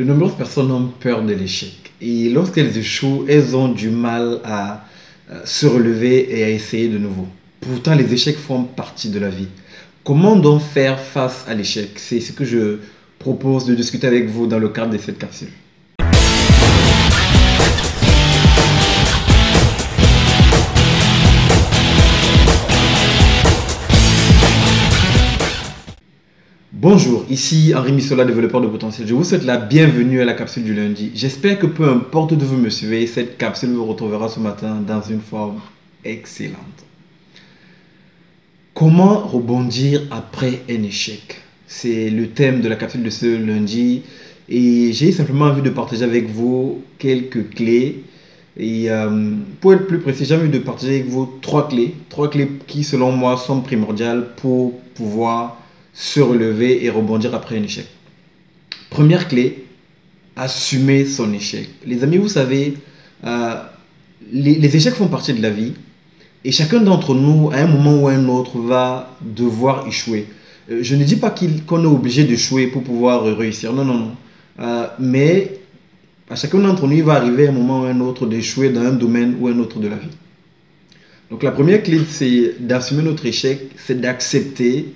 De nombreuses personnes ont peur de l'échec. Et lorsqu'elles échouent, elles ont du mal à euh, se relever et à essayer de nouveau. Pourtant, les échecs font partie de la vie. Comment donc faire face à l'échec? C'est ce que je propose de discuter avec vous dans le cadre de cette capsule. Bonjour, ici Henri Missola, développeur de potentiel. Je vous souhaite la bienvenue à la capsule du lundi. J'espère que peu importe d'où vous me suivez, cette capsule vous retrouvera ce matin dans une forme excellente. Comment rebondir après un échec? C'est le thème de la capsule de ce lundi et j'ai simplement envie de partager avec vous quelques clés. Et euh, pour être plus précis, j'ai envie de partager avec vous trois clés. Trois clés qui, selon moi, sont primordiales pour pouvoir se relever et rebondir après un échec. Première clé, assumer son échec. Les amis, vous savez, euh, les, échecs font partie de la vie et chacun d'entre nous, à un moment ou à un autre, va devoir échouer. Euh, je ne dis pas qu'on est obligé d'échouer pour pouvoir réussir, non, non, non. Euh, mais à chacun d'entre nous, il va arriver un moment ou un autre d'échouer dans un domaine ou un autre de la vie. Donc la première clé, c'est d'assumer notre échec, c'est d'accepter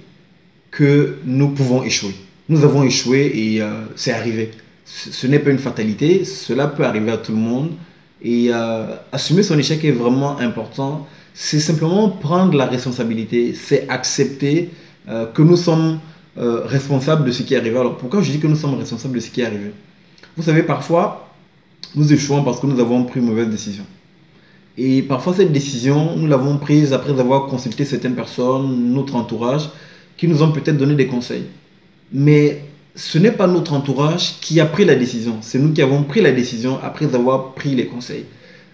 que nous pouvons échouer. Nous avons échoué et euh, c'est arrivé. Ce, n'est pas une fatalité, cela peut arriver à tout le monde. Et euh, assumer son échec est vraiment important. C'est simplement prendre la responsabilité, c'est accepter euh, que nous sommes responsables de ce qui est arrivé. Alors pourquoi je dis que nous sommes responsables de ce qui est arrivé? Vous savez, parfois, nous échouons parce que nous avons pris une mauvaise décision. Et parfois, cette décision, nous l'avons prise après avoir consulté certaines personnes, notre entourage, qui nous ont peut-être donné des conseils. Mais ce n'est pas notre entourage qui a pris la décision. C'est nous qui avons pris la décision après avoir pris les conseils.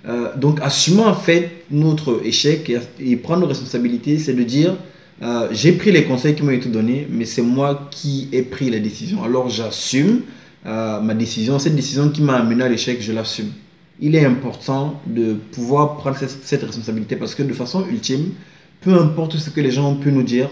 Euh, donc, assumant en fait notre échec et, prendre nos responsabilités, c'est de dire euh, j'ai pris les conseils qui m'ont été donnés, mais c'est moi qui ai pris la décision. Alors, j'assume euh, ma décision. Cette décision qui m'a amené à l'échec, je l'assume. Il est important de pouvoir prendre cette, cette responsabilité parce que de façon ultime, peu importe ce que les gens ont pu nous dire,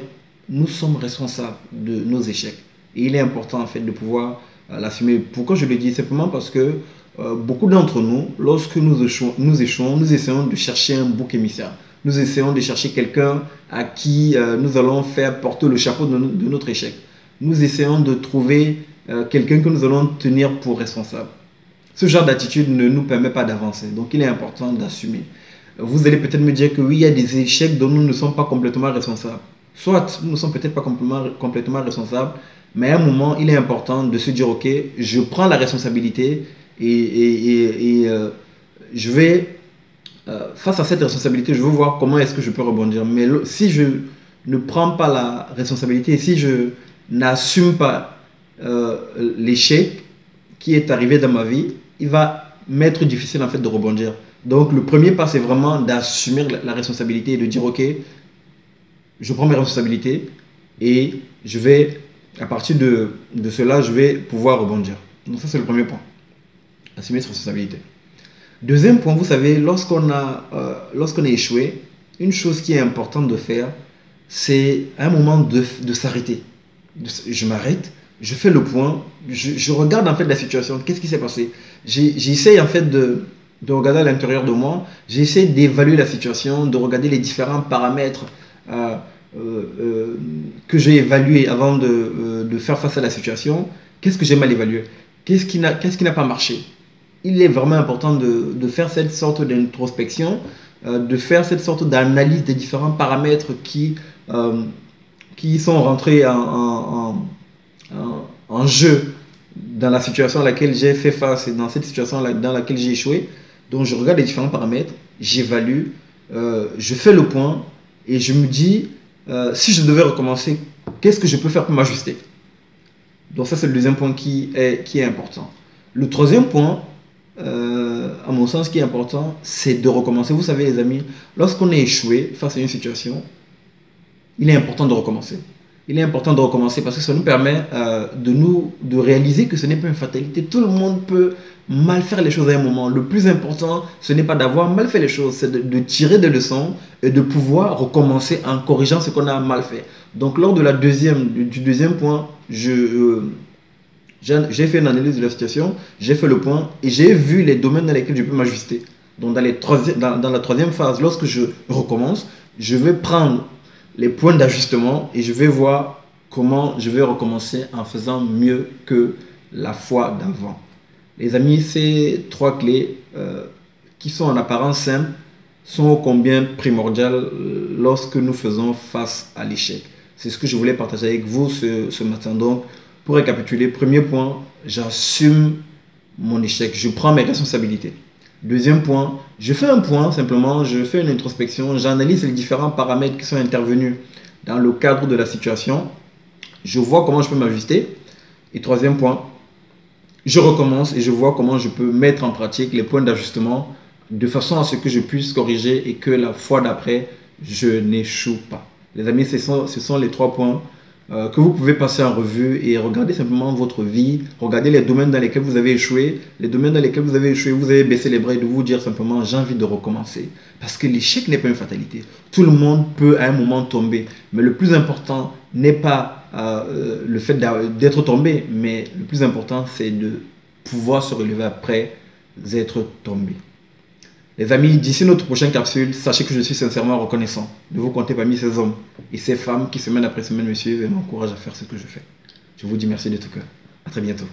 nous sommes responsables de nos échecs. Et il est important en fait de pouvoir euh, l'assumer. Pourquoi je le dis? Simplement parce que euh, beaucoup d'entre nous, lorsque nous échouons, nous essayons de chercher un bouc émissaire. Nous essayons de chercher quelqu'un à qui euh, nous allons faire porter le chapeau de, notre échec. Nous essayons de trouver quelqu'un que nous allons tenir pour responsable. Ce genre d'attitude ne nous permet pas d'avancer. Donc il est important d'assumer. Vous allez peut-être me dire que oui, il y a des échecs dont nous ne sommes pas complètement responsables. Soit nous ne sommes peut-être pas complètement, complètement responsables, mais à un moment, il est important de se dire, OK, je prends la responsabilité et, euh, je vais, euh, face à cette responsabilité, je veux voir comment est-ce que je peux rebondir. Mais si je ne prends pas la responsabilité, si je n'assume pas euh, l'échec qui est arrivé dans ma vie, il va m'être difficile en fait de rebondir. Donc le premier pas, c'est vraiment d'assumer la responsabilité et de dire, OK, je prends mes responsabilités et je vais, à partir de, de cela, je vais pouvoir rebondir. Donc ça, c'est le premier point. Assumer ses responsabilités. Deuxième point, vous savez, lorsqu'on a, euh, lorsqu'on a échoué, une chose qui est importante de faire, c'est un moment de, de s'arrêter. Je m'arrête, je fais le point, je, je, regarde en fait la situation, qu'est-ce qui s'est passé. J'essaye en fait de, de regarder à l'intérieur de moi, j'essaie d'évaluer la situation, de regarder les différents paramètres que j'ai évalué avant de, euh, de, faire face à la situation, qu'est-ce que j'ai mal évalué Qu'est-ce qui n'a pas marché? Il est vraiment important de, faire cette sorte d'introspection, de faire cette sorte d'analyse des différents paramètres qui, qui sont rentrés en, en, en, jeu dans la situation à laquelle j'ai fait face et dans cette situation dans laquelle j'ai échoué. Donc je regarde les différents paramètres, j'évalue, je fais le point et je me dis, euh, si je devais recommencer, qu'est-ce que je peux faire pour m'ajuster? Donc ça, c'est le deuxième point qui est, qui est important. Le troisième point, euh, à mon sens, qui est important, c'est de recommencer. Vous savez, les amis, lorsqu'on est échoué face à une situation, il est important de recommencer. Il est important de recommencer parce que ça nous permet euh, de nous de réaliser que ce n'est pas une fatalité. Tout le monde peut mal faire les choses à un moment. Le plus important, ce n'est pas d'avoir mal fait les choses, c'est de, tirer des leçons et de pouvoir recommencer en corrigeant ce qu'on a mal fait. Donc lors de la deuxième, du, deuxième point, je, euh, J'ai fait une analyse de la situation, j'ai fait le point et j'ai vu les domaines dans lesquels je peux m'ajuster. Donc dans, les dans, dans la troisième phase, lorsque je recommence, je vais prendre les points d'ajustement et je vais voir comment je vais recommencer en faisant mieux que la fois d'avant. Les amis, ces trois clés euh, qui sont en apparence simples sont combien primordiales lorsque nous faisons face à l'échec? C'est ce que je voulais partager avec vous ce, ce matin. Donc, pour récapituler, premier point, j'assume mon échec, je prends mes responsabilités. Deuxième point, je fais un point simplement, je fais une introspection, j'analyse les différents paramètres qui sont intervenus dans le cadre de la situation, je vois comment je peux m'ajuster. Et troisième point, je recommence et je vois comment je peux mettre en pratique les points d'ajustement de façon à ce que je puisse corriger et que la fois d'après, je n'échoue pas. Les amis, ce sont, les trois points euh, que vous pouvez passer en revue et regarder simplement votre vie, regarder les domaines dans lesquels vous avez échoué, les domaines dans lesquels vous avez échoué, vous avez baissé les bras et de vous dire simplement j'ai envie de recommencer. Parce que l'échec n'est pas une fatalité. Tout le monde peut à un moment tomber, mais le plus important n'est pas euh, le fait d'être tombé, mais le plus important c'est de pouvoir se relever après être tombé. Les amis, d'ici notre prochaine capsule, sachez que je suis sincèrement reconnaissant de vous compter parmi ces hommes et ces femmes qui semaine après semaine me suivent et m'encouragent à faire ce que je fais. Je vous dis merci de tout cœur. À très bientôt.